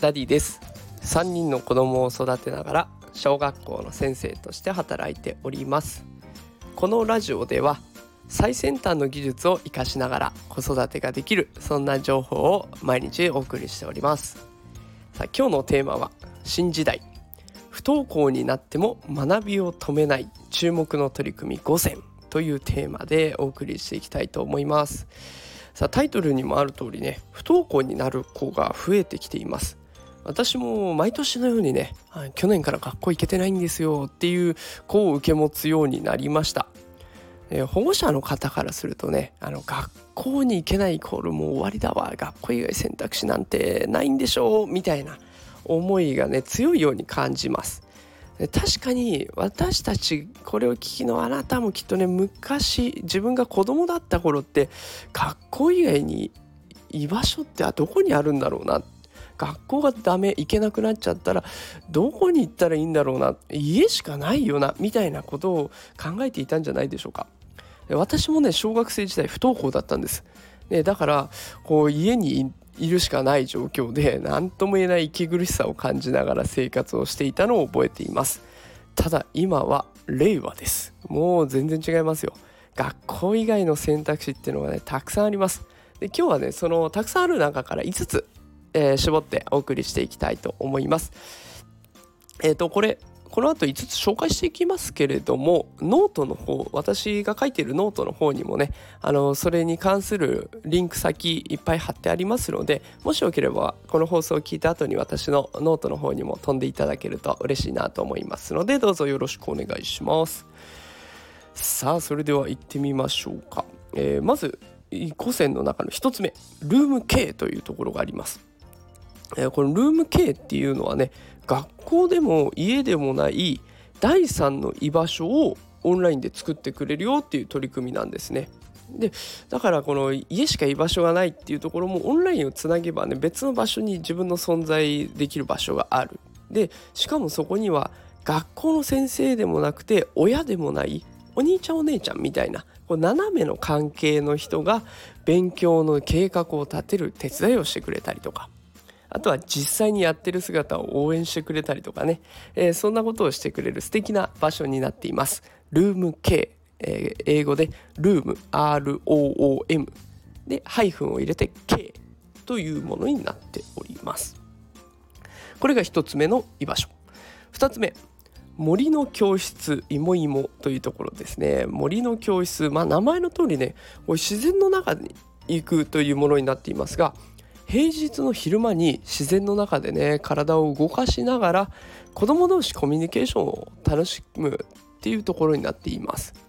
ダディです。3人の子供を育てながら小学校の先生として働いております。このラジオでは最先端の技術を活かしながら子育てができるそんな情報を毎日お送りしております。さあ今日のテーマは新時代。不登校になっても学びを止めない注目の取り組み5選。というテーマでお送りしていきたいと思います。さあタイトルにもある通りね不登校になる子が増えてきています。私も毎年のようにね去年から学校行けてないんですよっていう子を受け持つようになりました。え保護者の方からするとねあの学校に行けないイコールもう終わりだわ学校以外選択肢なんてないんでしょうみたいな思いがね強いように感じます。確かに私たちこれを聞きのあなたもきっとね昔自分が子供だった頃って学校以外に居場所ってどこにあるんだろうなっ学校がダメ行けなくなっちゃったらどこに行ったらいいんだろうな家しかないよなみたいなことを考えていたんじゃないでしょうか。私もね小学生時代不登校だったんです、ね、だからこう家にいるしかない状況で何とも言えない息苦しさを感じながら生活をしていたのを覚えています。ただ今は令和です。もう全然違いますよ。学校以外の選択肢っていうのがねたくさんあります。で今日はねそのたくさんある中から5つ、えー、絞ってお送りしていきたいと思います。えっ、ー、とこれこの後5つ紹介していきますけれどもノートの方私が書いてるノートの方にもねあのそれに関するリンク先いっぱい貼ってありますのでもしよければこの放送を聞いた後に私のノートの方にも飛んでいただけると嬉しいなと思いますのでどうぞよろしくお願いします。さあそれでは行ってみましょうか、えー、まず5選の中の1つ目ルーム K というところがあります。えこのルーム K っていうのはね学校でも家でもない第三の居場所をオンラインで作ってくれるよっていう取り組みなんですね。でだからこの家しか居場所がないっていうところもオンラインをつなげばね別の場所に自分の存在できる場所がある。でしかもそこには学校の先生でもなくて親でもないお兄ちゃんお姉ちゃんみたいなこう斜めの関係の人が勉強の計画を立てる手伝いをしてくれたりとかあとは実際にやってる姿を応援してくれたりとかね、えー、そんなことをしてくれる素敵な場所になっています。ルーム K、えー、英語でルーム ROOM でハイフンを入れて K というものになっております。これが1つ目の居場所。2つ目森の教室いもいもというところですね森の教室まあ名前の通りね自然の中に行くというものになっていますが平日の昼間に自然の中でね体を動かしながら子ども同士コミュニケーションを楽しむっていうところになっています。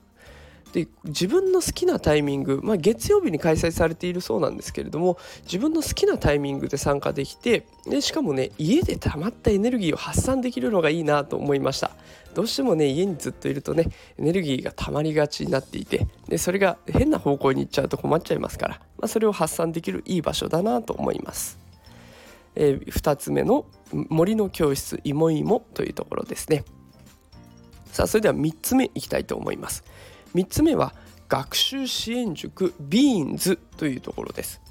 で自分の好きなタイミング、まあ、月曜日に開催されているそうなんですけれども自分の好きなタイミングで参加できてでしかもね家で溜まったエネルギーを発散できるのがいいなと思いました。どうしてもね家にずっといるとねエネルギーが溜まりがちになっていてでそれが変な方向に行っちゃうと困っちゃいますから、まあ、それを発散できるいい場所だなと思います。えー、2つ目の森の教室いもいもというところですね。さあそれでは3つ目いきたいと思います。3つ目は学習支援塾ビーンズというところです。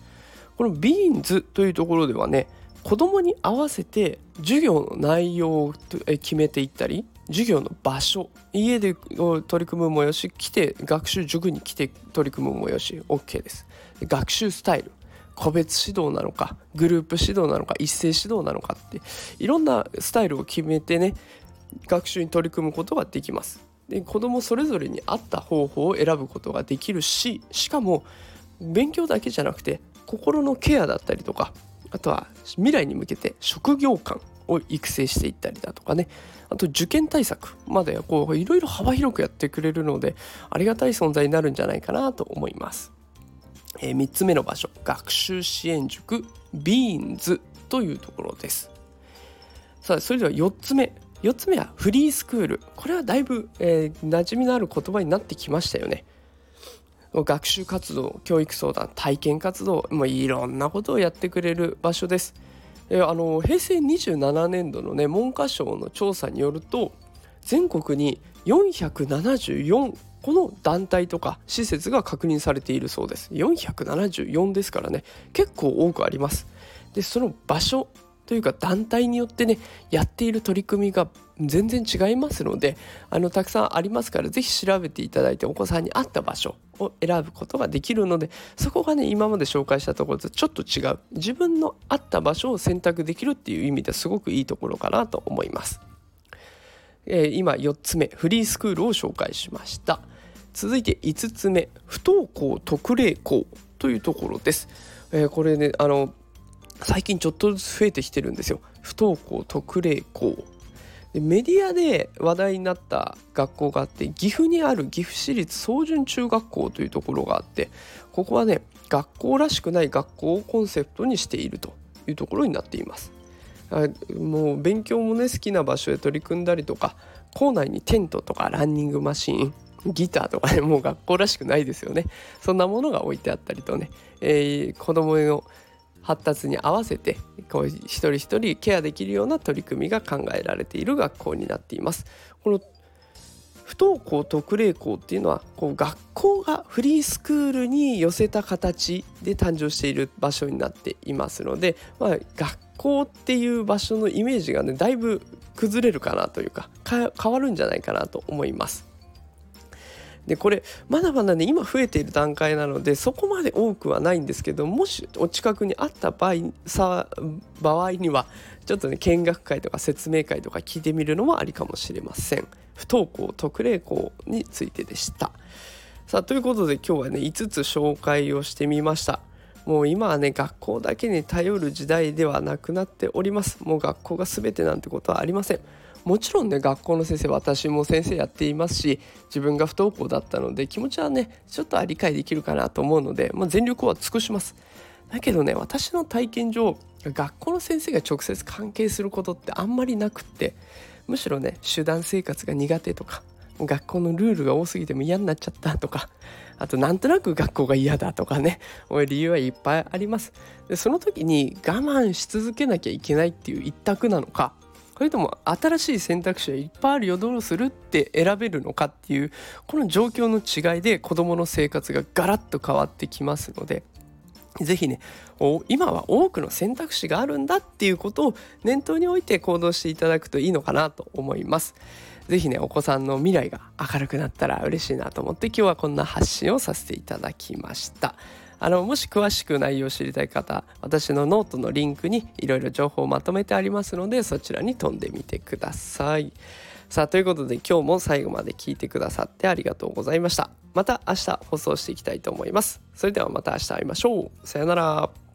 このビーンズというところではね子どもに合わせて授業の内容を決めていったり授業の場所家で取り組むもよし来て学習塾に来て取り組むもよし OK です。学習スタイル個別指導なのかグループ指導なのか一斉指導なのかっていろんなスタイルを決めてね学習に取り組むことができます。で子どもそれぞれに合った方法を選ぶことができるししかも勉強だけじゃなくて心のケアだったりとかあとは未来に向けて職業観を育成していったりだとかねあと受験対策までこういろいろ幅広くやってくれるのでありがたい存在になるんじゃないかなと思います。えー、3つ目の場所学習支援塾ビーンズというところです。さあそれでは4つ目4つ目はフリースクール。これはだいぶ、えー、馴染みのある言葉になってきましたよね。学習活動教育相談体験活動もういろんなことをやってくれる場所です、えー、あの平成27年度のね文科省の調査によると全国に474この団体とか施設が確認されているそうです。474ですからね結構多くあります。でその場所というか団体によってねやっている取り組みが全然違いますのであのたくさんありますから是非調べていただいてお子さんに合った場所を選ぶことができるのでそこがね今まで紹介したところとちょっと違う。自分の合った場所を選択できるっていう意味ですごくいいところかなと思います。えー、今4つ目フリースクールを紹介しました。続いて5つ目不登校特例校というところです、えー、これねあの最近ちょっとずつ増えてきてるんですよ。不登校特例校。でメディアで話題になった学校があって岐阜にある岐阜市立総順中学校というところがあってここはね学校らしくない学校をコンセプトにしているというところになっています。もう勉強もね好きな場所へ取り組んだりとか校内にテントとかランニングマシーンギターとかねもう学校らしくないですよね。そんなものが置いてあったりとね、えー、子供の発達に合わせてこう一人一人ケアできるような取り組みが考えられている学校になっています。この不登校特例校っていうのはこう学校がフリースクールに寄せた形で誕生している場所になっていますので、まあ、学校っていう場所のイメージがねだいぶ崩れるかなというか変わるんじゃないかなと思います。でこれまだまだね今増えている段階なのでそこまで多くはないんですけどもしお近くにあった場合さ場合にはちょっとね見学会とか説明会とか聞いてみるのもありかもしれません。不登校特例校についてでした。さあということで今日はね5つ紹介をしてみました。もう今はね学校だけに頼る時代ではなくなっております。もう学校が全てなんてことはありません。もちろんね学校の先生私も先生やっていますし自分が不登校だったので気持ちはねちょっとは理解できるかなと思うので、まあ、全力は尽くします。だけどね私の体験上学校の先生が直接関係することってあんまりなくってむしろね集団生活が苦手とか学校のルールが多すぎても嫌になっちゃったとかあとなんとなく学校が嫌だとかね理由はいっぱいあります。でその時に我慢し続けなきゃいけないっていう一択なのかそれとも新しい選択肢はいっぱいあるよどうするって選べるのかっていうこの状況の違いで子どもの生活がガラッと変わってきますので是非ね今は多くの選択肢があるんだっていうことを念頭に置いて行動していただくといいのかなと思います。是非ねお子さんの未来が明るくなったら嬉しいなと思って今日はこんな発信をさせていただきました。あのもし詳しく内容を知りたい方私のノートのリンクにいろいろ情報をまとめてありますのでそちらに飛んでみてください。さあということで今日も最後まで聞いてくださってありがとうございました。また明日放送していきたいと思います。それではまた明日会いましょう。さよなら。